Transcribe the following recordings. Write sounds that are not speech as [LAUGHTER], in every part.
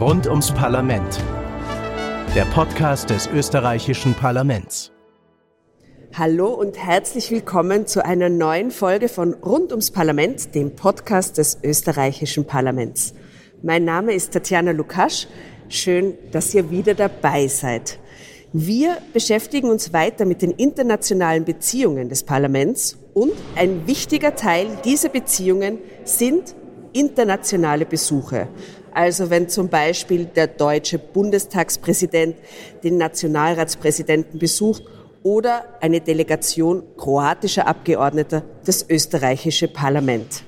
Rund ums Parlament. Der Podcast des österreichischen Parlaments. Hallo und herzlich willkommen zu einer neuen Folge von Rund ums Parlament, dem Podcast des österreichischen Parlaments. Mein Name ist Tatjana Lukasch. Schön, dass ihr wieder dabei seid. Wir beschäftigen uns weiter mit den internationalen Beziehungen des Parlaments und ein wichtiger Teil dieser Beziehungen sind internationale Besuche. Also wenn zum Beispiel der deutsche Bundestagspräsident den Nationalratspräsidenten besucht oder eine Delegation kroatischer Abgeordneter das österreichische Parlament.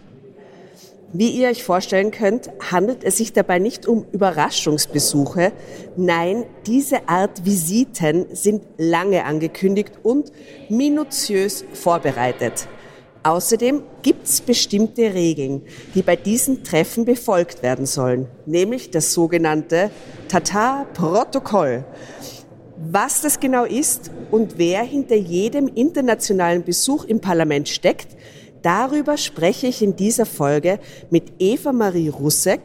Wie ihr euch vorstellen könnt, handelt es sich dabei nicht um Überraschungsbesuche. Nein, diese Art Visiten sind lange angekündigt und minutiös vorbereitet. Außerdem gibt es bestimmte Regeln, die bei diesen Treffen befolgt werden sollen, nämlich das sogenannte Tata-Protokoll. Was das genau ist und wer hinter jedem internationalen Besuch im Parlament steckt, darüber spreche ich in dieser Folge mit Eva-Marie Russek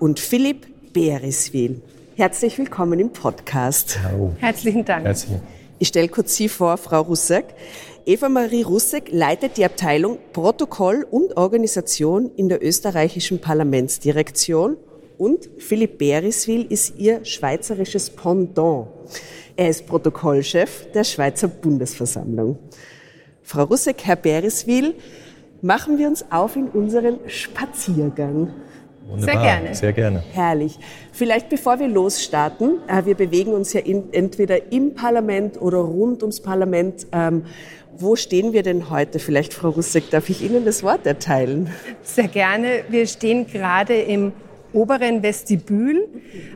und Philipp Beriswil. Herzlich willkommen im Podcast. Hallo. Herzlichen Dank. Herzlich. Ich stelle kurz Sie vor, Frau Russek. Eva-Marie Russek leitet die Abteilung Protokoll und Organisation in der österreichischen Parlamentsdirektion und Philipp Beriswil ist ihr schweizerisches Pendant. Er ist Protokollchef der Schweizer Bundesversammlung. Frau Russek, Herr Beriswil, machen wir uns auf in unseren Spaziergang. Wunderbar. Sehr gerne. Sehr gerne. Herrlich. Vielleicht bevor wir losstarten, äh, wir bewegen uns ja in, entweder im Parlament oder rund ums Parlament. Ähm, wo stehen wir denn heute? Vielleicht, Frau Russek, darf ich Ihnen das Wort erteilen? Sehr gerne. Wir stehen gerade im oberen Vestibül.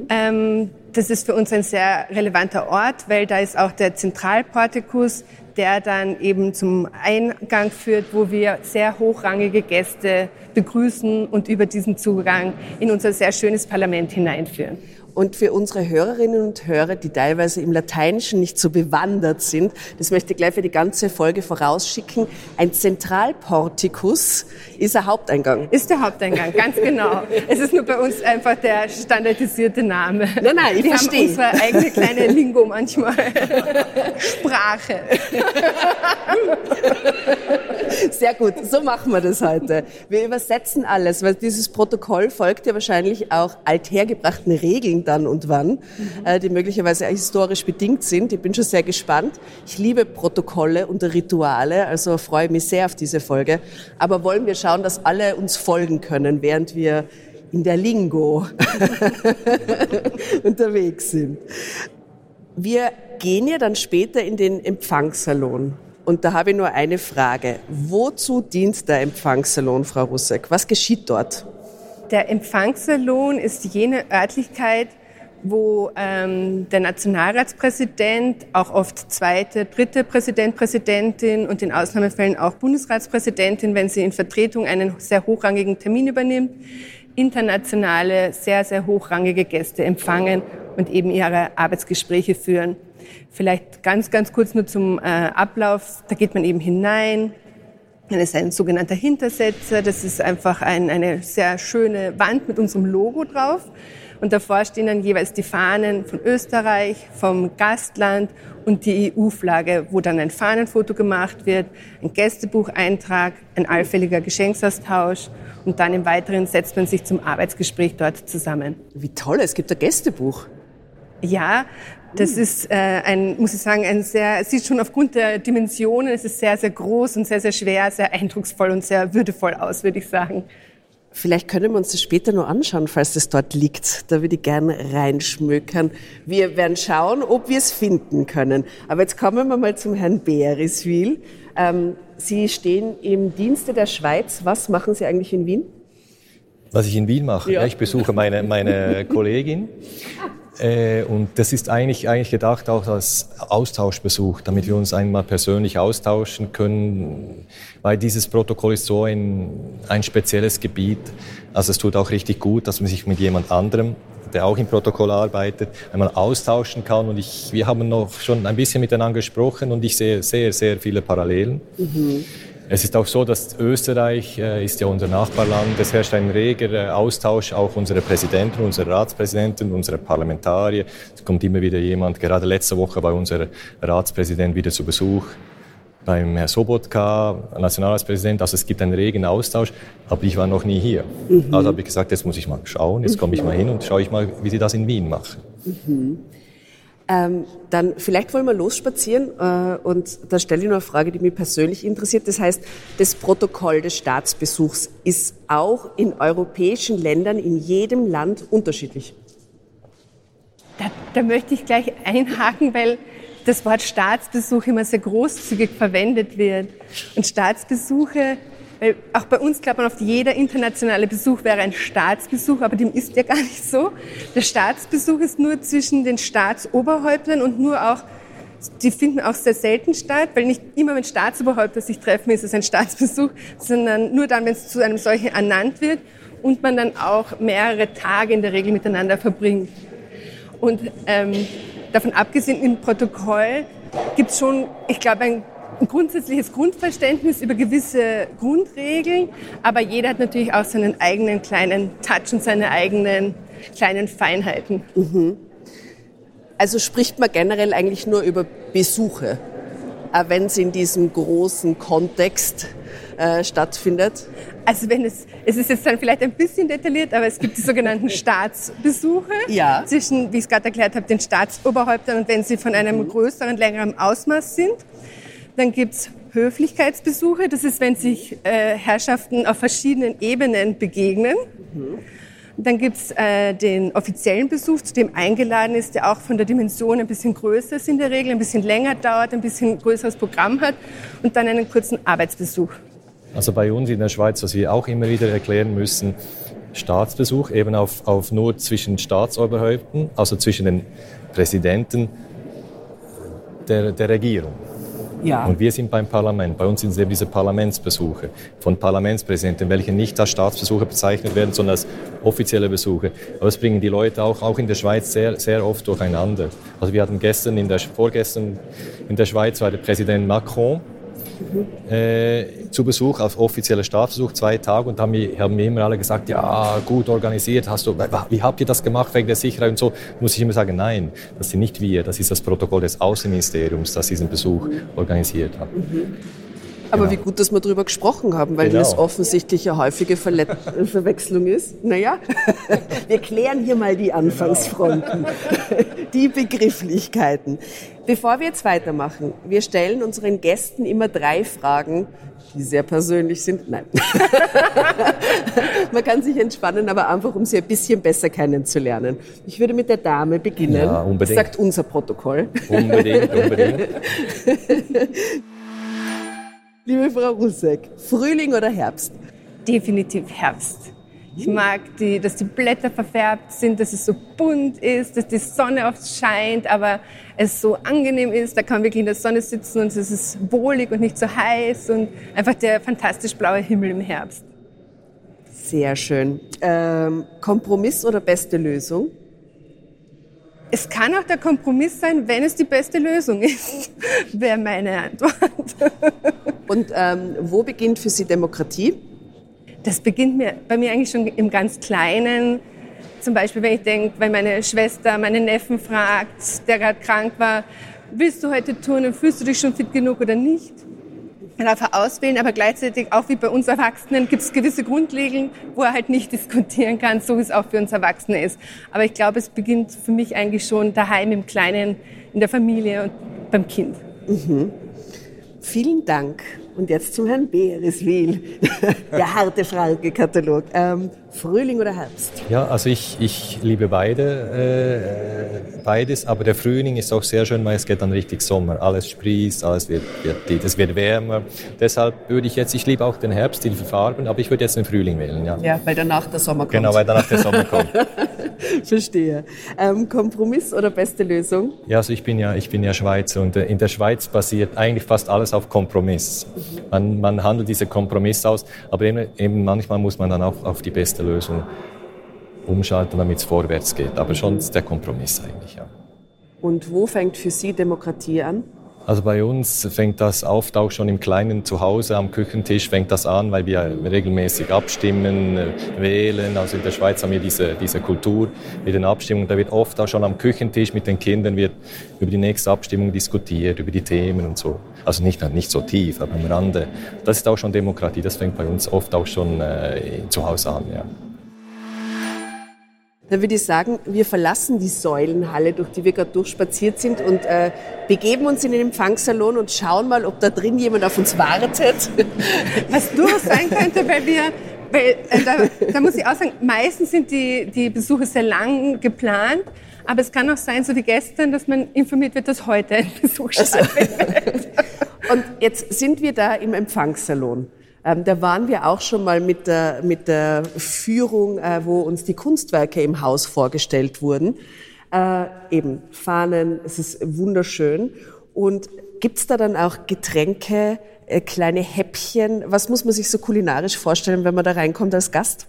Ähm, das ist für uns ein sehr relevanter Ort, weil da ist auch der Zentralportikus, der dann eben zum Eingang führt, wo wir sehr hochrangige Gäste begrüßen und über diesen Zugang in unser sehr schönes Parlament hineinführen. Und für unsere Hörerinnen und Hörer, die teilweise im Lateinischen nicht so bewandert sind, das möchte ich gleich für die ganze Folge vorausschicken, ein Zentralportikus ist ein Haupteingang. Ist der Haupteingang, ganz [LAUGHS] genau. Es ist nur bei uns einfach der standardisierte Name. Nein, nein, ich Wir verstehe. haben unsere eigene kleine Lingo manchmal. [LAUGHS] Sprache. [LAUGHS] Sehr gut, so machen wir das heute. Wir übersetzen alles, weil dieses Protokoll folgt ja wahrscheinlich auch althergebrachten Regeln dann und wann, äh, die möglicherweise historisch bedingt sind. Ich bin schon sehr gespannt. Ich liebe Protokolle und Rituale, also freue mich sehr auf diese Folge. Aber wollen wir schauen, dass alle uns folgen können, während wir in der Lingo [LAUGHS] unterwegs sind. Wir gehen ja dann später in den Empfangssalon. Und da habe ich nur eine Frage. Wozu dient der Empfangssalon, Frau Russek? Was geschieht dort? Der Empfangssalon ist jene Örtlichkeit, wo ähm, der Nationalratspräsident, auch oft zweite, dritte Präsident, Präsidentin und in Ausnahmefällen auch Bundesratspräsidentin, wenn sie in Vertretung einen sehr hochrangigen Termin übernimmt, internationale, sehr, sehr hochrangige Gäste empfangen und eben ihre Arbeitsgespräche führen. Vielleicht ganz, ganz kurz nur zum äh, Ablauf. Da geht man eben hinein, dann ist ein sogenannter Hintersetzer. Das ist einfach ein, eine sehr schöne Wand mit unserem Logo drauf. Und davor stehen dann jeweils die Fahnen von Österreich, vom Gastland und die EU-Flagge, wo dann ein Fahnenfoto gemacht wird, ein Gästebucheintrag, ein allfälliger Geschenksaustausch und dann im Weiteren setzt man sich zum Arbeitsgespräch dort zusammen. Wie toll, es gibt ein Gästebuch. Ja, das ist äh, ein, muss ich sagen, ein sehr, es sieht schon aufgrund der Dimensionen, es ist sehr, sehr groß und sehr, sehr schwer, sehr eindrucksvoll und sehr würdevoll aus, würde ich sagen. Vielleicht können wir uns das später noch anschauen, falls das dort liegt. Da würde ich gern reinschmökern. Wir werden schauen, ob wir es finden können. Aber jetzt kommen wir mal zum Herrn Beriswil. Ähm, Sie stehen im Dienste der Schweiz. Was machen Sie eigentlich in Wien? Was ich in Wien mache, Ja. ja. ich besuche meine, meine [LAUGHS] Kollegin. Äh, und das ist eigentlich, eigentlich gedacht auch als Austauschbesuch, damit wir uns einmal persönlich austauschen können, weil dieses Protokoll ist so ein, ein spezielles Gebiet. Also es tut auch richtig gut, dass man sich mit jemand anderem, der auch im Protokoll arbeitet, einmal austauschen kann. Und ich, wir haben noch schon ein bisschen miteinander gesprochen und ich sehe sehr, sehr viele Parallelen. Es ist auch so, dass Österreich äh, ist ja unser Nachbarland. Es herrscht ein reger äh, Austausch auch unserer Präsidenten, unserer Ratspräsidenten, unserer Parlamentarier. Es kommt immer wieder jemand. Gerade letzte Woche war unser Ratspräsident wieder zu Besuch beim Herrn Sobotka, Nationalratspräsident. Also es gibt einen regen Austausch, aber ich war noch nie hier. Mhm. Also habe ich gesagt, jetzt muss ich mal schauen, jetzt komme ich mal hin und schaue ich mal, wie sie das in Wien machen. Mhm. Ähm, dann vielleicht wollen wir losspazieren äh, und da stelle ich noch eine Frage, die mich persönlich interessiert. Das heißt, das Protokoll des Staatsbesuchs ist auch in europäischen Ländern, in jedem Land unterschiedlich. Da, da möchte ich gleich einhaken, weil das Wort Staatsbesuch immer sehr großzügig verwendet wird. Und Staatsbesuche weil auch bei uns glaubt man oft, jeder internationale Besuch wäre ein Staatsbesuch, aber dem ist ja gar nicht so. Der Staatsbesuch ist nur zwischen den Staatsoberhäuptern und nur auch, die finden auch sehr selten statt, weil nicht immer, wenn Staatsoberhäupter sich treffen, ist es ein Staatsbesuch, sondern nur dann, wenn es zu einem solchen ernannt wird und man dann auch mehrere Tage in der Regel miteinander verbringt. Und ähm, davon abgesehen, im Protokoll gibt es schon, ich glaube, ein ein grundsätzliches Grundverständnis über gewisse Grundregeln, aber jeder hat natürlich auch seinen eigenen kleinen Touch und seine eigenen kleinen Feinheiten. Mhm. Also spricht man generell eigentlich nur über Besuche, wenn es in diesem großen Kontext äh, stattfindet? Also wenn es, es ist jetzt dann vielleicht ein bisschen detailliert, aber es gibt die sogenannten [LAUGHS] Staatsbesuche ja. zwischen, wie ich es gerade erklärt habe, den Staatsoberhäuptern und wenn sie von einem mhm. größeren, längeren Ausmaß sind. Dann gibt's Höflichkeitsbesuche. Das ist, wenn sich äh, Herrschaften auf verschiedenen Ebenen begegnen. Mhm. Dann gibt's äh, den offiziellen Besuch, zu dem eingeladen ist, der auch von der Dimension ein bisschen größer ist in der Regel, ein bisschen länger dauert, ein bisschen größeres Programm hat und dann einen kurzen Arbeitsbesuch. Also bei uns in der Schweiz, was wir auch immer wieder erklären müssen, Staatsbesuch eben auf, auf nur zwischen Staatsoberhäupten, also zwischen den Präsidenten der, der Regierung. Ja. Und wir sind beim Parlament. Bei uns sind es eben diese Parlamentsbesuche von Parlamentspräsidenten, welche nicht als Staatsbesuche bezeichnet werden, sondern als offizielle Besuche. Aber das bringen die Leute auch, auch in der Schweiz sehr, sehr oft durcheinander. Also wir hatten gestern, in der, vorgestern in der Schweiz war der Präsident Macron äh, zu Besuch, auf offizieller Staatsbesuch, zwei Tage. Und da haben, mir immer alle gesagt, ja, gut organisiert, hast du, wie habt ihr das gemacht wegen der Sicherheit und so? Muss ich immer sagen, nein, das sind nicht wir, das ist das Protokoll des Außenministeriums, das diesen Besuch organisiert hat. Mhm. Aber genau. wie gut, dass wir darüber gesprochen haben, weil genau. das offensichtlich eine häufige Verle [LAUGHS] Verwechslung ist. Naja, [LAUGHS] wir klären hier mal die Anfangsfronten, die Begrifflichkeiten. Bevor wir jetzt weitermachen, wir stellen unseren Gästen immer drei Fragen, die sehr persönlich sind. Nein. [LAUGHS] Man kann sich entspannen, aber einfach, um sie ein bisschen besser kennenzulernen. Ich würde mit der Dame beginnen. Ja, unbedingt. Das sagt unser Protokoll. Unbedingt, unbedingt. Liebe Frau Rusek, Frühling oder Herbst? Definitiv Herbst. Ich mag, die, dass die Blätter verfärbt sind, dass es so bunt ist, dass die Sonne oft scheint, aber es so angenehm ist. Da kann man wirklich in der Sonne sitzen und es ist wohlig und nicht so heiß und einfach der fantastisch blaue Himmel im Herbst. Sehr schön. Ähm, Kompromiss oder beste Lösung? Es kann auch der Kompromiss sein, wenn es die beste Lösung ist, [LAUGHS] wäre meine Antwort. [LAUGHS] Und ähm, wo beginnt für Sie Demokratie? Das beginnt mir, bei mir eigentlich schon im ganz Kleinen. Zum Beispiel, wenn ich denke, wenn meine Schwester meinen Neffen fragt, der gerade krank war, willst du heute turnen, fühlst du dich schon fit genug oder nicht? Man darf er auswählen, aber gleichzeitig auch wie bei uns Erwachsenen gibt es gewisse Grundregeln, wo er halt nicht [LAUGHS] diskutieren kann, so wie es auch für uns Erwachsene ist. Aber ich glaube, es beginnt für mich eigentlich schon daheim im Kleinen, in der Familie und beim Kind. Mhm. Vielen Dank. Und jetzt zum Herrn Bereswil, der [LAUGHS] harte Fragekatalog. Ähm, Frühling oder Herbst? Ja, also ich, ich liebe beide, äh, beides, aber der Frühling ist auch sehr schön, weil es geht dann richtig Sommer. Alles sprießt, alles wird, wird, es wird wärmer. Deshalb würde ich jetzt, ich liebe auch den Herbst, die Farben, aber ich würde jetzt den Frühling wählen. Ja, ja weil danach der Sommer kommt. Genau, weil danach der Sommer kommt. [LAUGHS] [LAUGHS] Verstehe. Ähm, Kompromiss oder beste Lösung? Ja, also ich bin ja, ich bin ja Schweizer und äh, in der Schweiz basiert eigentlich fast alles auf Kompromiss. Man, man handelt diese Kompromiss aus, aber eben, eben manchmal muss man dann auch auf die beste Lösung umschalten, damit es vorwärts geht. Aber schon der Kompromiss eigentlich, ja. Und wo fängt für Sie Demokratie an? Also bei uns fängt das oft auch schon im kleinen Zuhause am Küchentisch fängt das an, weil wir regelmäßig abstimmen, äh, wählen. Also in der Schweiz haben wir diese, diese Kultur mit den Abstimmungen. Da wird oft auch schon am Küchentisch mit den Kindern wird über die nächste Abstimmung diskutiert, über die Themen und so. Also nicht, nicht so tief, aber am Rande. Das ist auch schon Demokratie. Das fängt bei uns oft auch schon äh, zu Hause an. Ja. Dann würde ich sagen, wir verlassen die Säulenhalle, durch die wir gerade durchspaziert sind und äh, begeben uns in den Empfangssalon und schauen mal, ob da drin jemand auf uns wartet. [LAUGHS] Was durchaus sein könnte, weil wir, weil, äh, da, da muss ich auch sagen, meistens sind die, die Besuche sehr lang geplant. Aber es kann auch sein, so wie gestern, dass man informiert wird, dass heute ein Besuch stattfindet. [LAUGHS] und jetzt sind wir da im Empfangssalon. Ähm, da waren wir auch schon mal mit der, mit der Führung, äh, wo uns die Kunstwerke im Haus vorgestellt wurden. Äh, eben Fahnen, es ist wunderschön. Und gibt's da dann auch Getränke, äh, kleine Häppchen? Was muss man sich so kulinarisch vorstellen, wenn man da reinkommt als Gast?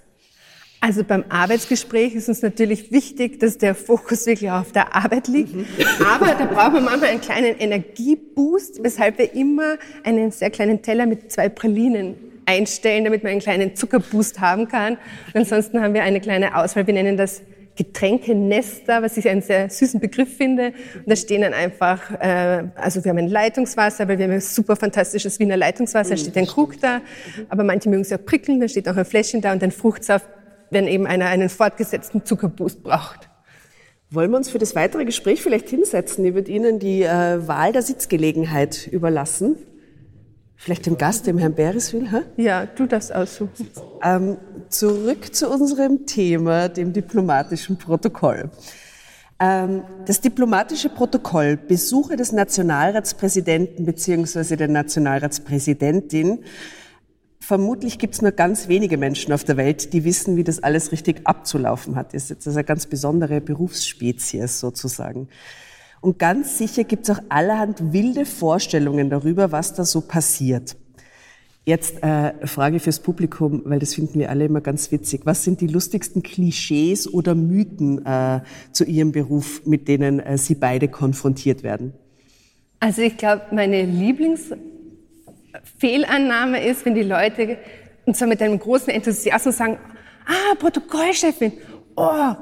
Also beim Arbeitsgespräch ist uns natürlich wichtig, dass der Fokus wirklich auf der Arbeit liegt. Mhm. Aber da brauchen wir manchmal einen kleinen Energieboost, weshalb wir immer einen sehr kleinen Teller mit zwei Pralinen einstellen, damit man einen kleinen Zuckerboost haben kann. Und ansonsten haben wir eine kleine Auswahl. Wir nennen das Getränkenester, was ich einen sehr süßen Begriff finde. Und da stehen dann einfach, äh, also wir haben ein Leitungswasser, weil wir haben ein super fantastisches Wiener Leitungswasser, da steht ein Krug da. Aber manche mögen es auch prickeln, da steht auch ein Fläschchen da und ein Fruchtsaft wenn eben einer einen fortgesetzten Zuckerboost braucht. Wollen wir uns für das weitere Gespräch vielleicht hinsetzen? Ich würde Ihnen die äh, Wahl der Sitzgelegenheit überlassen. Vielleicht dem Gast, dem Herrn Bereswil? Hä? Ja, du darfst aussuchen. Ähm, zurück zu unserem Thema, dem diplomatischen Protokoll. Ähm, das diplomatische Protokoll Besuche des Nationalratspräsidenten bzw. der Nationalratspräsidentin vermutlich gibt es nur ganz wenige Menschen auf der Welt, die wissen, wie das alles richtig abzulaufen hat. Das ist jetzt eine ganz besondere Berufsspezies sozusagen. Und ganz sicher gibt es auch allerhand wilde Vorstellungen darüber, was da so passiert. Jetzt äh, Frage fürs Publikum, weil das finden wir alle immer ganz witzig. Was sind die lustigsten Klischees oder Mythen äh, zu Ihrem Beruf, mit denen äh, Sie beide konfrontiert werden? Also ich glaube, meine Lieblings Fehlannahme ist, wenn die Leute und zwar mit einem großen Enthusiasmus sagen, ah, Protokollchefin, oh,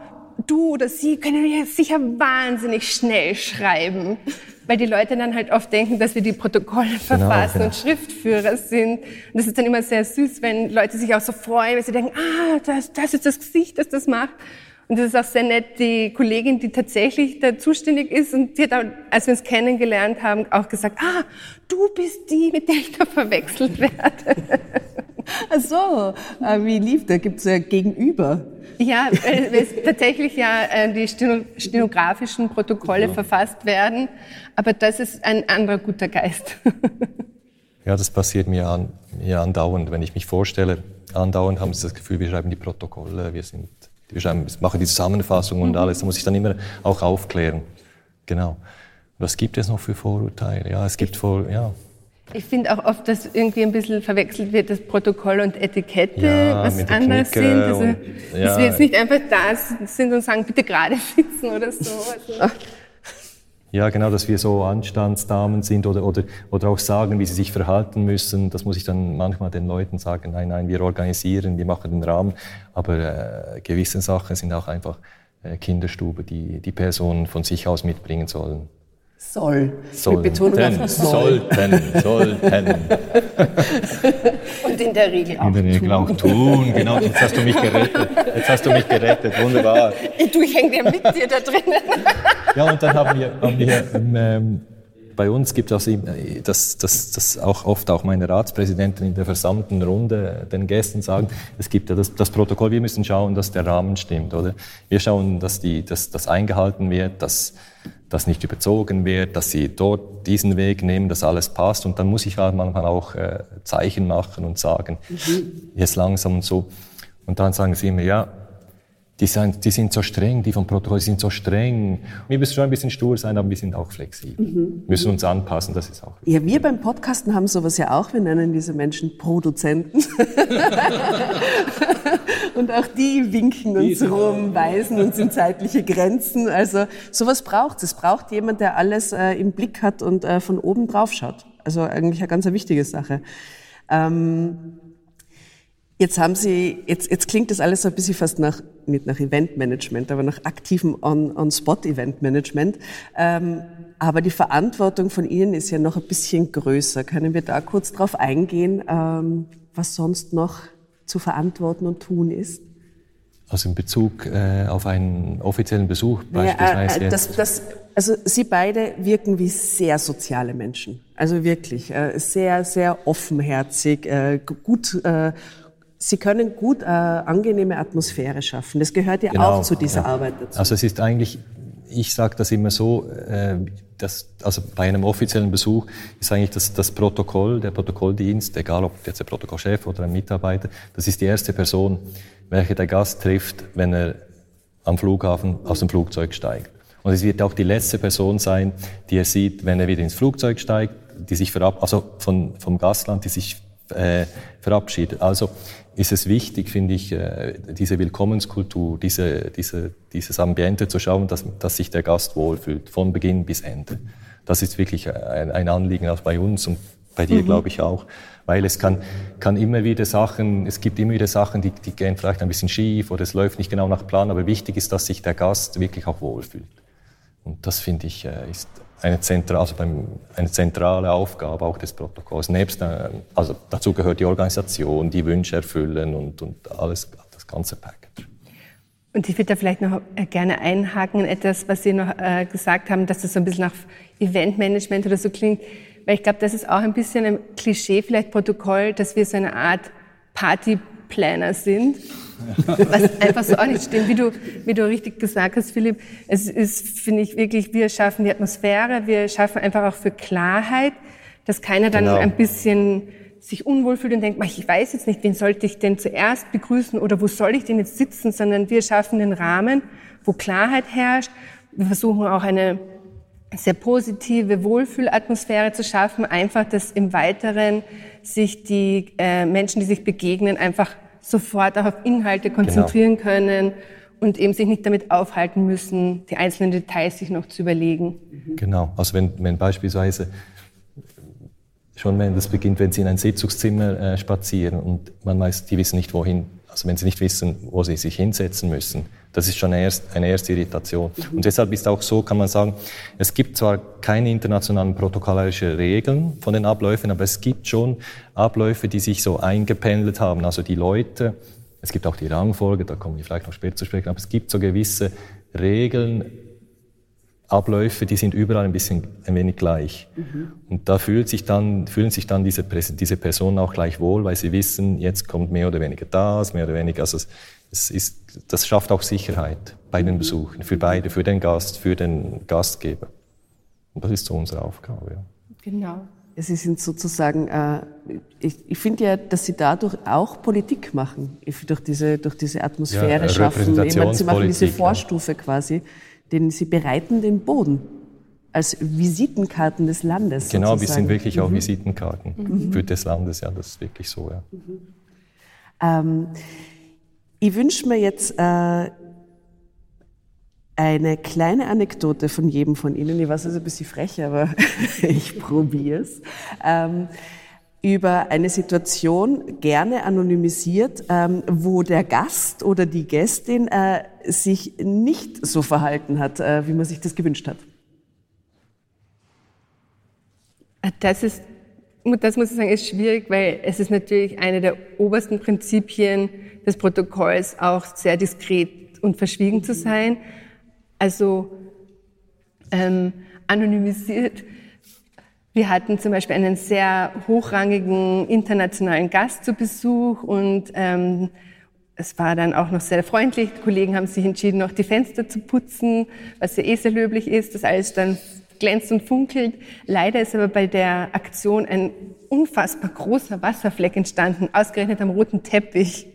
du oder sie können ja sicher wahnsinnig schnell schreiben. Weil die Leute dann halt oft denken, dass wir die Protokolle genau, verfassen genau, genau. und Schriftführer sind. Und das ist dann immer sehr süß, wenn Leute sich auch so freuen, weil sie denken, ah, das, das ist das Gesicht, das das macht. Und das ist auch sehr nett, die Kollegin, die tatsächlich da zuständig ist und die hat, auch, als wir uns kennengelernt haben, auch gesagt, ah, du bist die, mit der ich da verwechselt werde. [LAUGHS] Ach so, äh, wie lief da? Gibt es ja Gegenüber? Ja, weil es tatsächlich ja äh, die stenografischen Protokolle ja. verfasst werden, aber das ist ein anderer guter Geist. [LAUGHS] Ja, das passiert mir, an, mir andauernd. Wenn ich mich vorstelle, andauernd haben sie das Gefühl, wir schreiben die Protokolle, wir sind wir machen die Zusammenfassung und mhm. alles. Da muss ich dann immer auch aufklären. Genau. Was gibt es noch für Vorurteile? Ja, es gibt vor, ja. Ich finde auch oft, dass irgendwie ein bisschen verwechselt wird, das Protokoll und Etikette, ja, was anders sind. Also, und, ja. Dass wir jetzt nicht einfach da sind und sagen, bitte gerade sitzen oder so. [LAUGHS] Also. Ja, genau, dass wir so Anstandsdamen sind oder, oder, oder auch sagen, wie sie sich verhalten müssen. Das muss ich dann manchmal den Leuten sagen. Nein, nein, wir organisieren, wir machen den Rahmen. Aber äh, gewisse Sachen sind auch einfach äh, Kinderstube, die die Personen von sich aus mitbringen sollen. Soll. Soll. Mit Betonung auf soll. Sollten, sollten. Und in der Regel auch In der Regel auch tun, genau. Jetzt hast du mich gerettet. Jetzt hast du mich gerettet, wunderbar. Du, ich hänge mit dir da drinnen. Ja, und dann haben wir, haben wir ähm, bei uns gibt es das, das, das auch oft auch meine Ratspräsidenten in der versammelten Runde den Gästen sagen, es gibt ja das, das Protokoll, wir müssen schauen, dass der Rahmen stimmt, oder? Wir schauen, dass die, dass das eingehalten wird, dass das nicht überzogen wird, dass sie dort diesen Weg nehmen, dass alles passt. Und dann muss ich halt manchmal auch äh, Zeichen machen und sagen, mhm. jetzt langsam und so. Und dann sagen sie immer, ja, die sind, die sind so streng, die vom Protokoll sind so streng. Wir müssen schon ein bisschen stur sein, aber wir sind auch flexibel. Mhm. Müssen uns anpassen, das ist auch wichtig. Ja, wir beim Podcasten haben sowas ja auch. Wir nennen diese Menschen Produzenten. [LAUGHS] Und auch die winken uns rum, [LAUGHS] weisen uns in zeitliche Grenzen. Also sowas braucht es. Es braucht jemand, der alles äh, im Blick hat und äh, von oben drauf schaut. Also eigentlich eine ganz wichtige Sache. Ähm, Jetzt haben Sie, jetzt, jetzt klingt das alles so ein bisschen fast nach, nicht nach Eventmanagement, aber nach aktivem On-Spot-Eventmanagement. Ähm, aber die Verantwortung von Ihnen ist ja noch ein bisschen größer. Können wir da kurz drauf eingehen, ähm, was sonst noch zu verantworten und tun ist? Also in Bezug äh, auf einen offiziellen Besuch beispielsweise. Ja, äh, das, das, also Sie beide wirken wie sehr soziale Menschen. Also wirklich äh, sehr, sehr offenherzig, äh, gut äh, Sie können gut äh, angenehme Atmosphäre schaffen. Das gehört ja genau, auch zu dieser ja. Arbeit dazu. Also es ist eigentlich, ich sage das immer so, äh, dass, also bei einem offiziellen Besuch ist eigentlich das, das Protokoll, der Protokolldienst, egal ob jetzt der Protokollchef oder ein Mitarbeiter, das ist die erste Person, welche der Gast trifft, wenn er am Flughafen aus dem Flugzeug steigt. Und es wird auch die letzte Person sein, die er sieht, wenn er wieder ins Flugzeug steigt, die sich verab, also von, vom Gastland, die sich äh, verabschiedet. Also ist es wichtig, finde ich, äh, diese Willkommenskultur, diese, diese, dieses Ambiente zu schauen, dass, dass sich der Gast wohlfühlt, von Beginn bis Ende. Das ist wirklich ein, ein Anliegen auch bei uns und bei dir, mhm. glaube ich, auch. Weil es kann, kann immer wieder Sachen, es gibt immer wieder Sachen, die, die gehen vielleicht ein bisschen schief oder es läuft nicht genau nach Plan, aber wichtig ist, dass sich der Gast wirklich auch wohlfühlt. Und das finde ich, äh, ist eine, zentrale, also eine zentrale Aufgabe auch des Protokolls. Nebst, äh, also dazu gehört die Organisation, die Wünsche erfüllen und, und alles, das ganze Package. Und ich würde da vielleicht noch äh, gerne einhaken in etwas, was Sie noch äh, gesagt haben, dass das so ein bisschen nach Eventmanagement oder so klingt. Weil ich glaube, das ist auch ein bisschen ein Klischee, vielleicht Protokoll, dass wir so eine Art Partyplanner sind was einfach so auch nicht stimmt. Wie du, wie du richtig gesagt hast, Philipp, es ist, finde ich wirklich, wir schaffen die Atmosphäre, wir schaffen einfach auch für Klarheit, dass keiner dann genau. ein bisschen sich unwohl fühlt und denkt, ich weiß jetzt nicht, wen sollte ich denn zuerst begrüßen oder wo soll ich denn jetzt sitzen, sondern wir schaffen den Rahmen, wo Klarheit herrscht. Wir versuchen auch eine sehr positive Wohlfühlatmosphäre zu schaffen, einfach, dass im Weiteren sich die äh, Menschen, die sich begegnen, einfach sofort auch auf Inhalte konzentrieren genau. können und eben sich nicht damit aufhalten müssen, die einzelnen Details sich noch zu überlegen. Genau, also wenn, wenn beispielsweise schon wenn das beginnt, wenn Sie in ein Sitzungszimmer äh, spazieren und man weiß, die wissen nicht wohin, also wenn Sie nicht wissen, wo Sie sich hinsetzen müssen, das ist schon eine erste, Irritation. Und deshalb ist auch so, kann man sagen, es gibt zwar keine internationalen protokollarischen Regeln von den Abläufen, aber es gibt schon Abläufe, die sich so eingependelt haben. Also die Leute, es gibt auch die Rangfolge, da kommen wir vielleicht noch später zu sprechen, aber es gibt so gewisse Regeln, Abläufe, die sind überall ein bisschen ein wenig gleich. Mhm. Und da fühlt sich dann, fühlen sich dann diese, diese Personen auch gleich wohl, weil sie wissen, jetzt kommt mehr oder weniger das, mehr oder weniger. Also es ist, das schafft auch Sicherheit bei den Besuchen, für beide, für den Gast, für den Gastgeber. Und das ist so unsere Aufgabe. Ja. Genau. Sie sind sozusagen, äh, ich, ich finde ja, dass Sie dadurch auch Politik machen, durch diese, durch diese Atmosphäre ja, schaffen. Ich meine, Sie machen diese Vorstufe ja. quasi, denn Sie bereiten den Boden als Visitenkarten des Landes. Genau, sozusagen. wir sind wirklich auch mhm. Visitenkarten mhm. für des Landes, ja, das ist wirklich so, ja. Mhm. Ähm, ich wünsche mir jetzt äh, eine kleine Anekdote von jedem von Ihnen. Ich weiß, es ist ein bisschen frech, aber [LAUGHS] ich probiere es. Ähm, über eine Situation, gerne anonymisiert, ähm, wo der Gast oder die Gästin äh, sich nicht so verhalten hat, äh, wie man sich das gewünscht hat. Das ist, das muss ich sagen, ist schwierig, weil es ist natürlich eine der obersten Prinzipien des Protokolls auch sehr diskret und verschwiegen zu sein. Also ähm, anonymisiert. Wir hatten zum Beispiel einen sehr hochrangigen internationalen Gast zu Besuch und ähm, es war dann auch noch sehr freundlich. Die Kollegen haben sich entschieden, noch die Fenster zu putzen, was ja eh sehr löblich ist, dass alles dann glänzt und funkelt. Leider ist aber bei der Aktion ein unfassbar großer Wasserfleck entstanden, ausgerechnet am roten Teppich.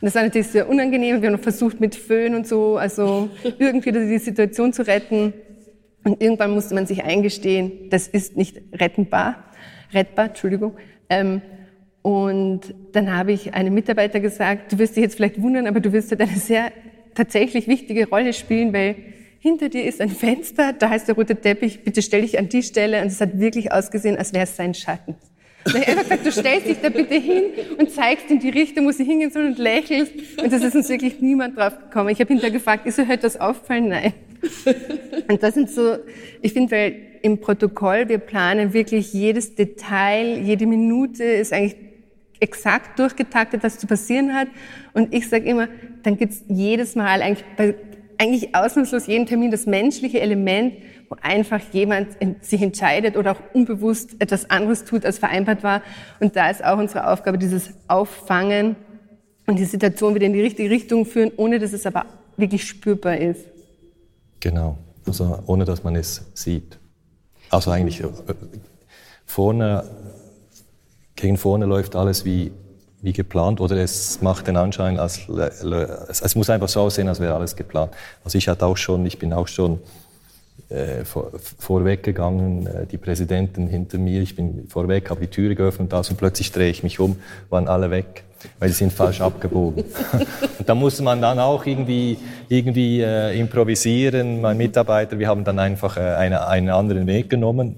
Und das war natürlich sehr unangenehm. Wir haben versucht mit Föhn und so, also [LAUGHS] irgendwie die Situation zu retten. Und irgendwann musste man sich eingestehen, das ist nicht rettbar, rettbar, Entschuldigung. Ähm, Und dann habe ich einem Mitarbeiter gesagt, du wirst dich jetzt vielleicht wundern, aber du wirst dort eine sehr tatsächlich wichtige Rolle spielen, weil hinter dir ist ein Fenster, da heißt der rote Teppich, bitte stell dich an die Stelle. Und es hat wirklich ausgesehen, als wäre es sein Schatten. Und ich habe gesagt, du stellst dich da bitte hin und zeigst in die Richtung, wo sie hingehen soll und lächelst. Und das ist uns wirklich niemand drauf gekommen. Ich habe hinterher gefragt, ist euch etwas auffallen? Nein. Und das sind so, ich finde, weil im Protokoll, wir planen wirklich jedes Detail, jede Minute ist eigentlich exakt durchgetaktet, was zu passieren hat. Und ich sage immer, dann gibt's jedes Mal eigentlich bei eigentlich ausnahmslos jeden Termin das menschliche Element, wo einfach jemand sich entscheidet oder auch unbewusst etwas anderes tut, als vereinbart war. Und da ist auch unsere Aufgabe, dieses Auffangen und die Situation wieder in die richtige Richtung führen, ohne dass es aber wirklich spürbar ist. Genau, also ohne dass man es sieht. Also eigentlich äh, vorne, gegen vorne läuft alles wie wie geplant oder es macht den Anschein, als es muss einfach so aussehen, als wäre alles geplant. Also ich hatte auch schon, ich bin auch schon äh, vor, vorweg gegangen, äh, die Präsidenten hinter mir, ich bin vorweg, habe die Türe geöffnet und, und plötzlich drehe ich mich um, waren alle weg, weil sie sind falsch [LAUGHS] abgebogen. und da muss man dann auch irgendwie, irgendwie äh, improvisieren. Mein Mitarbeiter, wir haben dann einfach äh, eine, einen anderen Weg genommen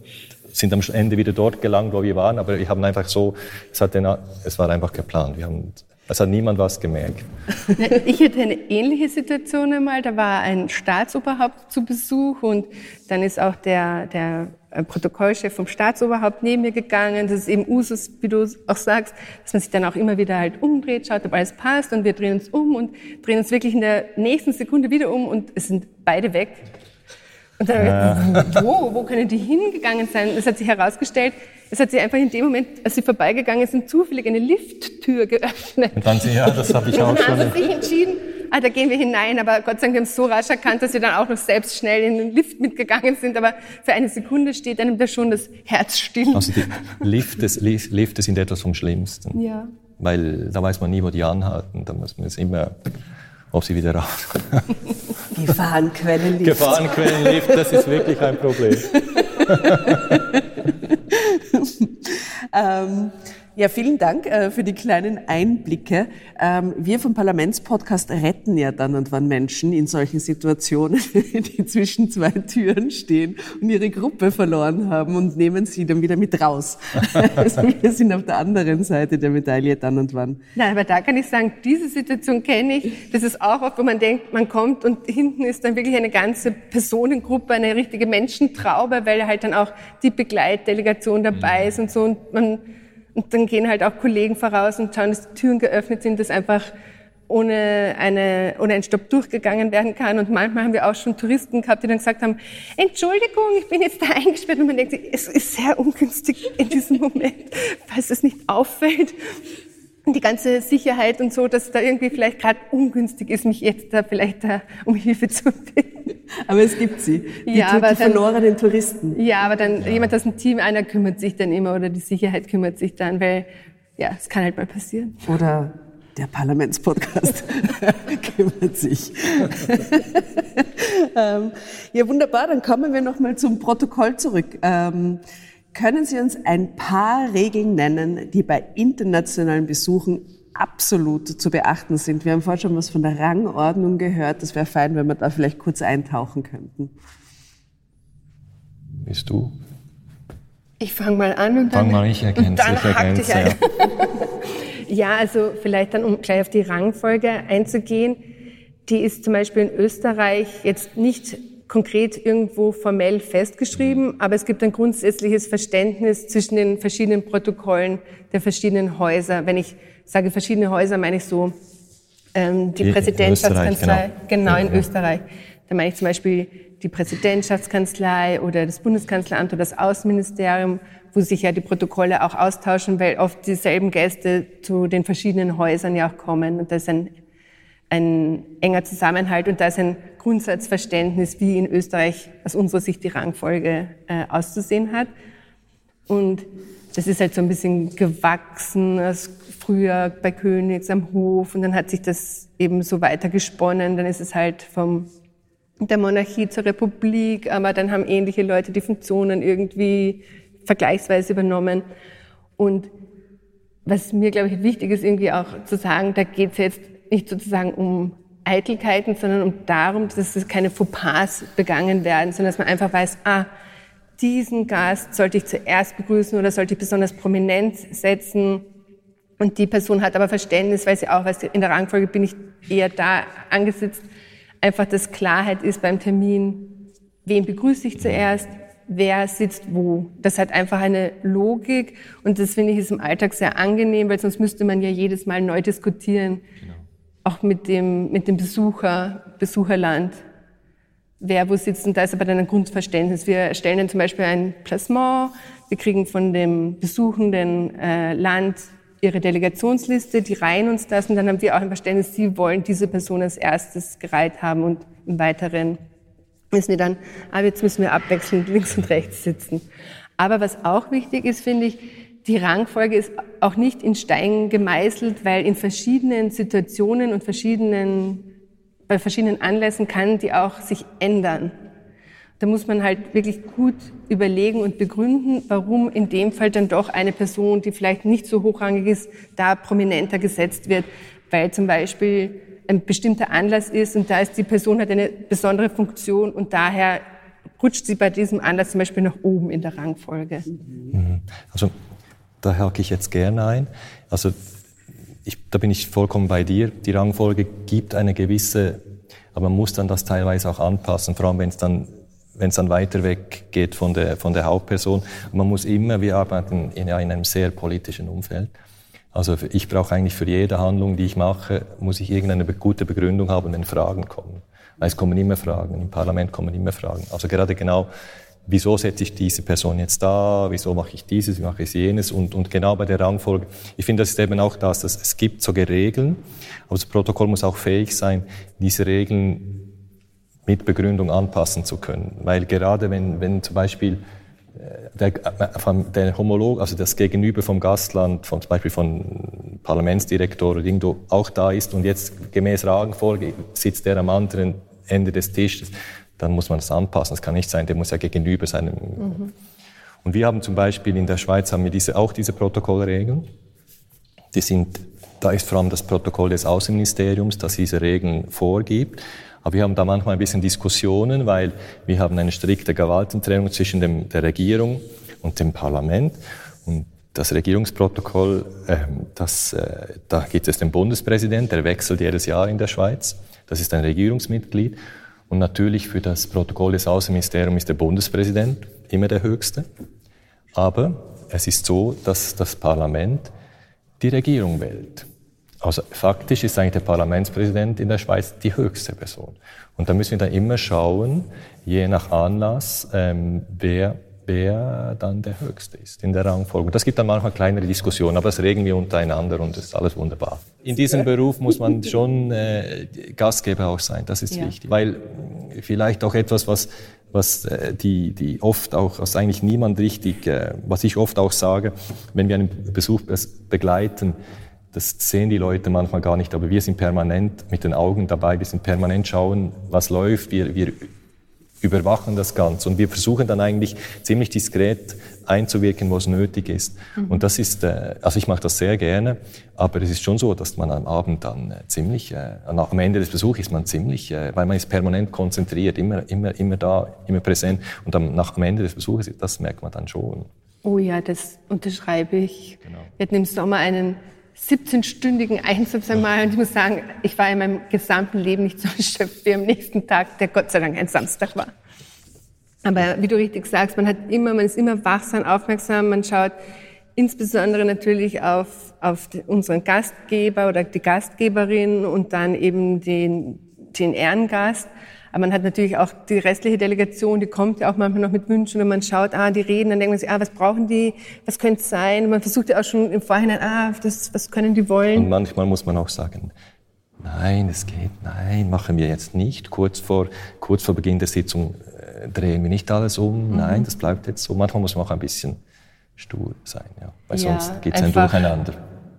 sind am Ende wieder dort gelangt, wo wir waren, aber wir haben einfach so, es, hat den, es war einfach geplant. Wir haben, es hat niemand was gemerkt. [LAUGHS] Ich hatte eine ähnliche Situation einmal, da war ein Staatsoberhaupt zu Besuch und dann ist auch der, der äh, Protokollchef vom Staatsoberhaupt neben mir gegangen. Das ist eben Usus, wie du auch sagst, dass man sich dann auch immer wieder halt umdreht, schaut, ob alles passt und wir drehen uns um und drehen uns wirklich in der nächsten Sekunde wieder um und es sind beide weg. Und dann habe ich wo, wo können die hingegangen sein? Es hat sich herausgestellt, es hat sich einfach in dem Moment, als sie vorbeigegangen sind, zufällig eine Lifttür geöffnet. Und dann sie, ja, das habe ich auch schon. Und dann haben sie sich entschieden, ah, da gehen wir hinein. Aber Gott sei Dank, wir haben es so rasch erkannt, dass sie dann auch noch selbst schnell in den Lift mitgegangen sind. Aber für eine Sekunde steht einem da schon das Herz still. Also die Lifte, Lifte sind etwas vom Schlimmsten. Ja. Weil da weiß man nie, wo die anhalten. Da muss man es immer ob sie wieder raus. [LAUGHS] Gefahrenquellenlift. Gefahrenquellenlift, das ist wirklich ein Problem. [LAUGHS] ähm, ja, vielen Dank äh, für die kleinen Einblicke. Ähm, wir vom Parlamentspodcast retten ja dann und wann Menschen in solchen Situationen, [LAUGHS] die zwischen zwei Türen stehen und ihre Gruppe verloren haben und nehmen sie dann wieder mit raus. [LAUGHS] Also wir sind auf der anderen Seite der Medaille dann und wann. Nein, aber da kann ich sagen, diese Situation kenne ich. Das ist auch oft, wo man denkt, man kommt und hinten ist dann wirklich eine ganze Personengruppe, eine richtige Menschentraube, weil halt dann auch die Begleitdelegation dabei ist und so und man und dann gehen halt auch Kollegen voraus und schauen, dass die Türen geöffnet sind, dass einfach ohne, eine, ohne einen Stopp durchgegangen werden kann. Und manchmal haben wir auch schon Touristen gehabt, die dann gesagt haben, Entschuldigung, ich bin jetzt da [LAUGHS] eingesperrt. Und man denkt es ist sehr ungünstig in diesem Moment, [LAUGHS] falls es nicht auffällt die ganze Sicherheit und so, dass da irgendwie vielleicht gerade ungünstig ist, mich jetzt da vielleicht da um Hilfe zu bitten. [LAUGHS] Aber es gibt sie, die, ja, aber die dann, verlorenen Touristen. Ja, aber dann ja. jemand aus dem Team, einer kümmert sich dann immer oder die Sicherheit kümmert sich dann, weil ja, es kann halt mal passieren. Oder der Parlamentspodcast [LAUGHS] kümmert sich. [LAUGHS] ähm, ja, wunderbar. Dann kommen wir noch mal zum Protokoll zurück. Ähm, können Sie uns ein paar Regeln nennen, die bei internationalen Besuchen absolut zu beachten sind? Wir haben vorhin schon was von der Rangordnung gehört. Das wäre fein, wenn wir da vielleicht kurz eintauchen könnten. Bist du? Ich fange mal an und dann, Fang mal, ich ergänze, [LAUGHS] ich ergänze, ja. [LAUGHS] ja, also vielleicht dann, um gleich auf die Rangfolge einzugehen, die ist zum Beispiel in Österreich jetzt nicht konkret irgendwo formell festgeschrieben, aber es gibt ein grundsätzliches Verständnis zwischen den verschiedenen Protokollen der verschiedenen Häuser. Wenn ich sage verschiedene Häuser, meine ich so ähm, die, die Präsidentschaftskanzlei, genau, genau in ja, Österreich. Da meine ich zum Beispiel die Präsidentschaftskanzlei oder das Bundeskanzleramt oder das Außenministerium, wo sich ja die Protokolle auch austauschen, weil oft dieselben Gäste zu den verschiedenen Häusern ja auch kommen. Und da ist ein ein enger Zusammenhalt und da ist ein Grundsatzverständnis, wie in Österreich aus unserer Sicht die Rangfolge äh, auszusehen hat. Und das ist halt so ein bisschen gewachsen als früher bei Königs am Hof und dann hat sich das eben so weitergesponnen. Dann ist es halt vom der Monarchie zur Republik, aber dann haben ähnliche Leute die Funktionen irgendwie vergleichsweise übernommen. Und was mir, glaube ich, wichtig ist, irgendwie auch zu sagen, da geht es jetzt nicht sozusagen um Eitelkeiten, sondern um darum, dass es keine Fauxpas begangen werden, sondern dass man einfach weiß, ah, diesen Gast sollte ich zuerst begrüßen oder sollte ich besonders prominent setzen. Und die Person hat aber Verständnis, weil sie auch weiß, in der Rangfolge bin ich eher da angesetzt. Einfach, dass Klarheit ist beim Termin, wen begrüße ich zuerst, wer sitzt wo. Das hat einfach eine Logik und das finde ich ist im Alltag sehr angenehm, weil sonst müsste man ja jedes Mal neu diskutieren, genau. auch mit dem, mit dem Besucher, Besucherland wer wo sitzt. Und da ist aber dann ein Grundverständnis. Wir erstellen dann zum Beispiel ein Placement. Wir kriegen von dem besuchenden äh, Land ihre Delegationsliste, die reihen uns das und dann haben wir auch ein Verständnis, sie wollen diese Person als erstes gereiht haben und im Weiteren müssen wir dann, ah, jetzt müssen wir abwechselnd links und rechts sitzen. Aber was auch wichtig ist, finde ich, die Rangfolge ist auch nicht in Stein gemeißelt, weil in verschiedenen Situationen und verschiedenen bei verschiedenen Anlässen kann die auch sich ändern. Da muss man halt wirklich gut überlegen und begründen, warum in dem Fall dann doch eine Person, die vielleicht nicht so hochrangig ist, da prominenter gesetzt wird, weil zum Beispiel ein bestimmter Anlass ist und da ist die Person hat eine besondere Funktion und daher rutscht sie bei diesem Anlass zum Beispiel nach oben in der Rangfolge. Mhm. Also da hake ich jetzt gerne ein. Also ich, da bin ich vollkommen bei dir. Die Rangfolge gibt eine gewisse, aber man muss dann das teilweise auch anpassen, vor allem wenn es dann wenn es dann weiter weg geht von der, von der Hauptperson. Man muss immer, wir arbeiten in, in einem sehr politischen Umfeld. Also ich brauche eigentlich für jede Handlung, die ich mache, muss ich irgendeine gute Begründung haben, wenn Fragen kommen. Weil es kommen immer Fragen, im Parlament kommen immer Fragen. Also gerade genau wieso setze ich diese Person jetzt da, wieso mache ich dieses, wie mache ich jenes und, und genau bei der Rangfolge. Ich finde, das ist eben auch das, dass es gibt sogar Regeln, aber das Protokoll muss auch fähig sein, diese Regeln mit Begründung anpassen zu können. Weil gerade wenn, wenn zum Beispiel äh, der, äh, der Homolog, also das Gegenüber vom Gastland, vom, zum Beispiel von Parlamentsdirektor oder irgendwo auch da ist und jetzt gemäß Rangfolge sitzt der am anderen Ende des Tisches, dann muss man das anpassen. Das kann nicht sein, der muss ja gegenüber sein. Mhm. Und wir haben zum Beispiel in der Schweiz haben wir diese, auch diese Protokollregeln. Die sind, da ist vor allem das Protokoll des Außenministeriums, das diese Regeln vorgibt. Aber wir haben da manchmal ein bisschen Diskussionen, weil wir haben eine strikte Gewaltentrennung zwischen dem, der Regierung und dem Parlament. Und das Regierungsprotokoll, äh, das, äh, da gibt es den Bundespräsident, der wechselt jedes Jahr in der Schweiz. Das ist ein Regierungsmitglied. Und natürlich für das Protokoll des Außenministeriums ist der Bundespräsident immer der Höchste. Aber es ist so, dass das Parlament die Regierung wählt. Also faktisch ist eigentlich der Parlamentspräsident in der Schweiz die höchste Person. Und da müssen wir dann immer schauen, je nach Anlass, ähm, wer wer dann der Höchste ist in der Rangfolge. Das gibt dann manchmal kleinere Diskussionen, aber das regeln wir untereinander und das ist alles wunderbar. In diesem Beruf muss man [LAUGHS] schon äh, Gastgeber auch sein, das ist ja. wichtig. Weil vielleicht auch etwas, was, was äh, die, die oft auch, was eigentlich niemand richtig, äh, was ich oft auch sage, wenn wir einen Besuch begleiten, das sehen die Leute manchmal gar nicht, aber wir sind permanent mit den Augen dabei, wir sind permanent schauen, was läuft, wir, wir überwachen das Ganze und wir versuchen dann eigentlich ziemlich diskret einzuwirken, wo es nötig ist. Mhm. Und das ist, äh, also ich mache das sehr gerne, aber es ist schon so, dass man am Abend dann äh, ziemlich, äh, am Ende des Besuchs ist man ziemlich, weil man ist permanent konzentriert, immer, immer, immer da, immer präsent und am, nach am Ende des Besuches, das merkt man dann schon. Oh ja, das unterschreibe ich. Genau. Wir hatten im Sommer einen 17-stündigen Einsatz einmal und ich muss sagen, ich war in meinem gesamten Leben nicht so [LAUGHS] erschöpft wie am nächsten Tag, der Gott sei Dank ein Samstag war. Aber wie du richtig sagst, man hat immer, man ist immer wachsam, aufmerksam, man schaut insbesondere natürlich auf, auf unseren Gastgeber oder die Gastgeberin und dann eben den, den Ehrengast. Aber man hat natürlich auch die restliche Delegation, die kommt ja auch manchmal noch mit Wünschen und man schaut, ah, die reden, dann denkt man sich, ah, was brauchen die, was könnte es sein? Und man versucht ja auch schon im Vorhinein, ah, das, was können die wollen? Und manchmal muss man auch sagen, nein, es geht, nein, machen wir jetzt nicht. Kurz vor, kurz vor Beginn der Sitzung äh, drehen wir nicht alles um, mhm. nein, das bleibt jetzt so. Manchmal muss man auch ein bisschen stur sein, ja, weil ja, sonst gibt es ein Durcheinander.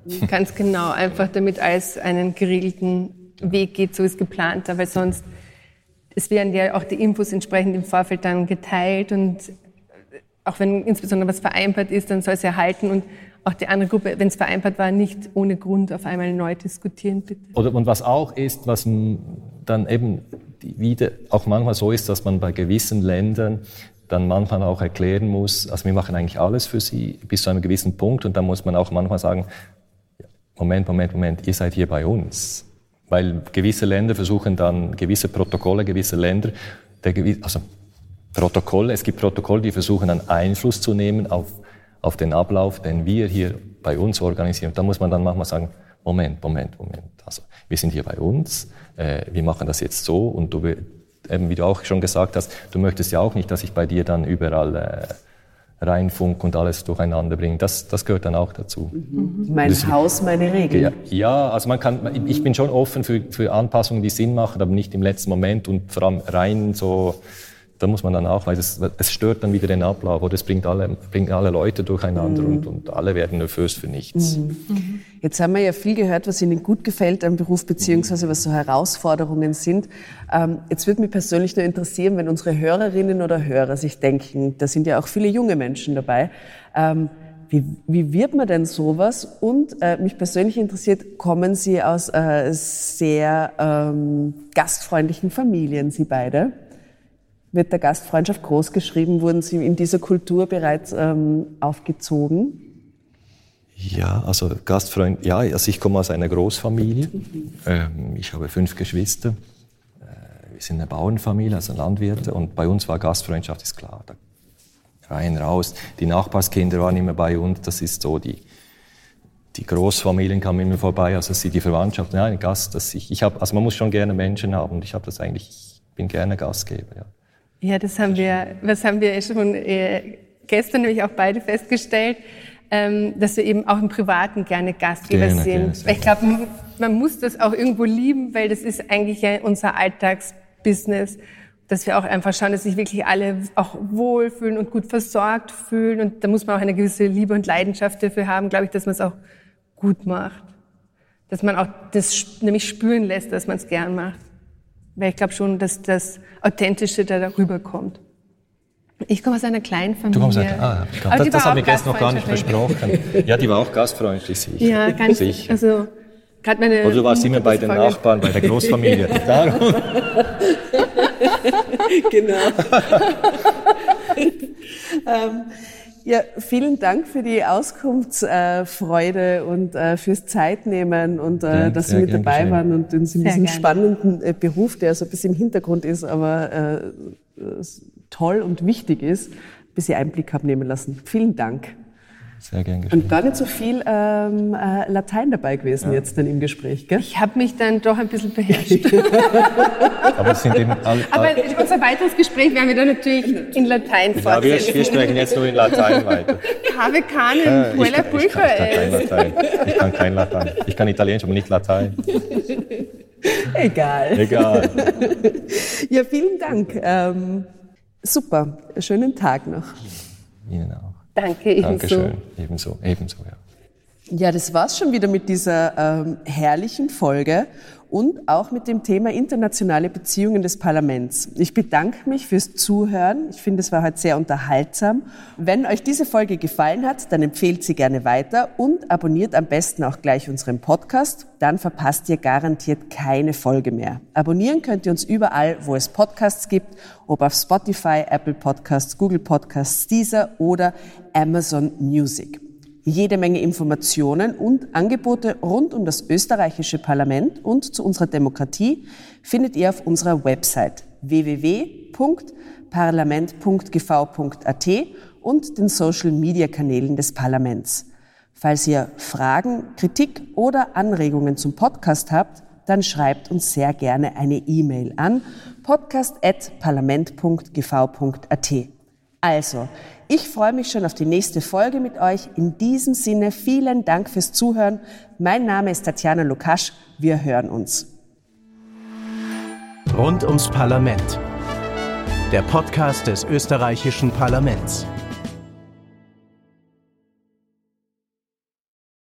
[LAUGHS] Ganz genau, einfach damit alles einen geregelten Weg geht, so ist geplant, weil sonst es werden ja auch die Infos entsprechend im Vorfeld dann geteilt und auch wenn insbesondere was vereinbart ist, dann soll es erhalten und auch die andere Gruppe, wenn es vereinbart war, nicht ohne Grund auf einmal neu diskutieren, bitte. Oder, und was auch ist, was dann eben wieder auch manchmal so ist, dass man bei gewissen Ländern dann manchmal auch erklären muss, also wir machen eigentlich alles für sie bis zu einem gewissen Punkt und dann muss man auch manchmal sagen, Moment, Moment, Moment, ihr seid hier bei uns. Weil gewisse Länder versuchen dann gewisse Protokolle, gewisse Länder, der, also Protokolle, es gibt Protokolle, die versuchen dann Einfluss zu nehmen auf, auf den Ablauf, den wir hier bei uns organisieren. Da muss man dann manchmal sagen, Moment, Moment, Moment. Also wir sind hier bei uns, äh, wir machen das jetzt so und du, eben wie du auch schon gesagt hast, du möchtest ja auch nicht, dass ich bei dir dann überall äh, reinfunk und alles durcheinander bringe. Das, das gehört dann auch dazu. Mhm. Mein das, Haus, meine Regeln. Ja, also man kann, ich bin schon offen für, für Anpassungen, die Sinn machen, aber nicht im letzten Moment und vor allem rein so da muss man dann auch, weil es, es stört dann wieder den Ablauf oder es bringt alle, bringt alle Leute durcheinander mhm. und, und alle werden nervös für nichts. Mhm. Mhm. Jetzt haben wir ja viel gehört, was Ihnen gut gefällt am Beruf, beziehungsweise was so Herausforderungen sind. Ähm, jetzt würde mich persönlich nur interessieren, wenn unsere Hörerinnen oder Hörer sich denken, da sind ja auch viele junge Menschen dabei, ähm, wie, wie wird man denn sowas? Und äh, mich persönlich interessiert, kommen Sie aus äh, sehr ähm, gastfreundlichen Familien, Sie beide? Wird der Gastfreundschaft groß geschrieben? Wurden Sie in dieser Kultur bereits ähm, aufgezogen? Ja, also Gastfreund, ja, also ich komme aus einer Großfamilie. Ähm, ich habe fünf Geschwister. Äh, wir sind eine Bauernfamilie, also Landwirte. Und bei uns war Gastfreundschaft, ist klar. Da rein, raus. Die Nachbarskinder waren immer bei uns. Das ist so die, die Großfamilien kamen immer vorbei, also sie, die Verwandtschaft, ja, ein Gast, das ich, ich habe, also man muss schon gerne Menschen haben und ich habe das eigentlich, ich bin gerne Gastgeber, ja. Ja, das haben wir, was haben wir schon äh, gestern nämlich auch beide festgestellt, ähm, dass wir eben auch im Privaten gerne Gastgeber gerne, sind. Gerne, ich glaube, man, man muss das auch irgendwo lieben, weil das ist eigentlich ja unser Alltagsbusiness, dass wir auch einfach schauen, dass sich wirklich alle auch wohlfühlen und gut versorgt fühlen. Und da muss man auch eine gewisse Liebe und Leidenschaft dafür haben, glaube ich, dass man es auch gut macht. Dass man auch das nämlich spüren lässt, dass man es gern macht. Weil ich glaube schon, dass das Authentische da darüber kommt. Ich komme aus einer kleinen Familie. Du kommst aus einer, ah, ich glaub, das, das haben wir gestern noch gar nicht besprochen. Ja, die war auch gastfreundlich, sicher. Ja, ganz sicher. Also, gerade meine. Oder du warst immer bei den Frage. Nachbarn, bei der Großfamilie. [LAUGHS] Darum. genau. [LAUGHS] ähm, ja, vielen Dank für die Auskunftsfreude und äh, fürs Zeitnehmen und äh, ja, dass Sie mit dabei geschehen. waren und in diesem sehr spannenden äh, Beruf, der so ein bisschen im Hintergrund ist, aber äh, toll und wichtig ist, ein bisschen Einblick haben nehmen lassen. Vielen Dank. Sehr gern geschehen. Und gar nicht so viel ähm, äh, Latein dabei gewesen ja. jetzt dann im Gespräch, gell? Ich habe mich dann doch ein bisschen beherrscht. [LAUGHS] Aber, es sind eben [LAUGHS] all, all Aber unser weiteres Gespräch werden wir dann natürlich in Latein ja, fortsetzen. Wir, wir sprechen jetzt nur in Latein weiter. Cave cane, quella pulca ich, kann, ich kann kein Latein. Ich kann Italienisch, aber nicht Latein. [LAUGHS] Egal. Egal. Ja, vielen Dank. Ähm, super. Schönen Tag noch. Ihnen auch. Danke, ebenso. Dankeschön, ebenso, ebenso, ja. Ja, das war's schon wieder mit dieser ähm, herrlichen Folge und auch mit dem Thema internationale Beziehungen des Parlaments. Ich bedanke mich fürs Zuhören. Ich finde, es war heute sehr unterhaltsam. Wenn euch diese Folge gefallen hat, dann empfehlt sie gerne weiter und abonniert am besten auch gleich unseren Podcast. Dann verpasst ihr garantiert keine Folge mehr. Abonnieren könnt ihr uns überall, wo es Podcasts gibt, ob auf Spotify, Apple Podcasts, Google Podcasts, Deezer oder Amazon Music jede Menge Informationen und Angebote rund um das österreichische Parlament und zu unserer Demokratie findet ihr auf unserer Website www.parlament.gv.at und den Social Media Kanälen des Parlaments. Falls ihr Fragen, Kritik oder Anregungen zum Podcast habt, dann schreibt uns sehr gerne eine E-Mail an podcast.parlament.gv.at. Also, ich freue mich schon auf die nächste Folge mit euch. In diesem Sinne vielen Dank fürs Zuhören. Mein Name ist Tatjana Lukasch. Wir hören uns. Rund ums Parlament. Der Podcast des österreichischen Parlaments.